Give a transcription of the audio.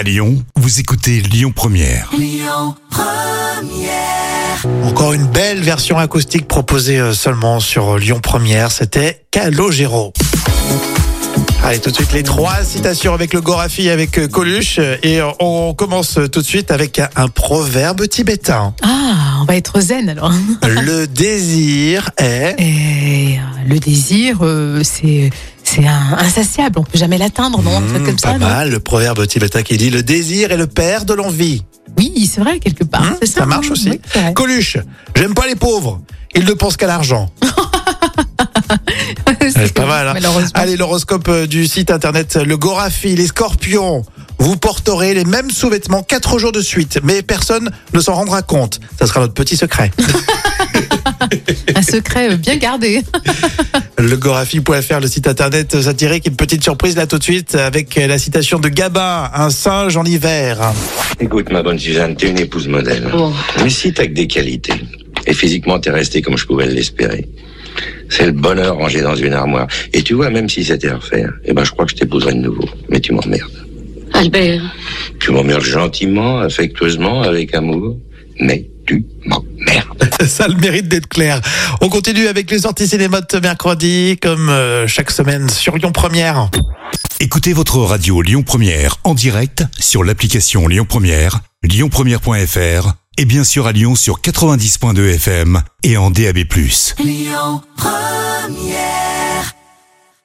À Lyon, vous écoutez Lyon Première. Encore une belle version acoustique proposée euh, seulement sur Lyon Première, c'était Calogero. Allez, tout de suite les trois citations avec le Gorafi, avec euh, Coluche. euh, Et euh, on commence tout de suite avec un- un proverbe tibétain. Ah, on va être zen alors. Le désir est... Et euh, le désir, euh, c'est c'est insatiable. On peut jamais l'atteindre, non Hmm, comme pas ça, non mal, le proverbe tibétain qui dit le désir est le père de l'envie. Oui, c'est vrai quelque part. C'est ça marche hein aussi. Oui. Coluche, j'aime pas les pauvres. Ils ne pensent qu'à l'argent. C'est pas mal. hein. Allez, l'horoscope euh, du site internet Le Gorafi, les scorpions. Vous porterez les mêmes sous-vêtements quatre jours de suite, mais personne ne s'en rendra compte. Ça sera notre petit secret. Secret euh, bien gardé. Legorafi.fr, le site internet satirique. Une petite surprise là tout de suite avec la citation de Gabin, un singe en hiver. Écoute, ma bonne Suzanne, t'es une épouse modèle. Mais si t'as que des qualités, et physiquement t'es resté comme je pouvais l'espérer, c'est le bonheur rangé dans une armoire. Et tu vois, même si c'était à refaire, eh ben je crois que je t'épouserais de nouveau. Mais tu m'emmerdes. Albert, Tu m'emmerdes gentiment, affectueusement, avec amour, mais tu m'emmerdes. Ça a le mérite d'être clair. On continue avec les sorties cinéma de mercredi, comme euh, chaque semaine sur Lyon Première. Écoutez votre radio Lyon Première en direct sur l'application Lyon Première, lyonpremière.fr et bien sûr à Lyon sur 90.2 FM et en DAB+. Lyon Première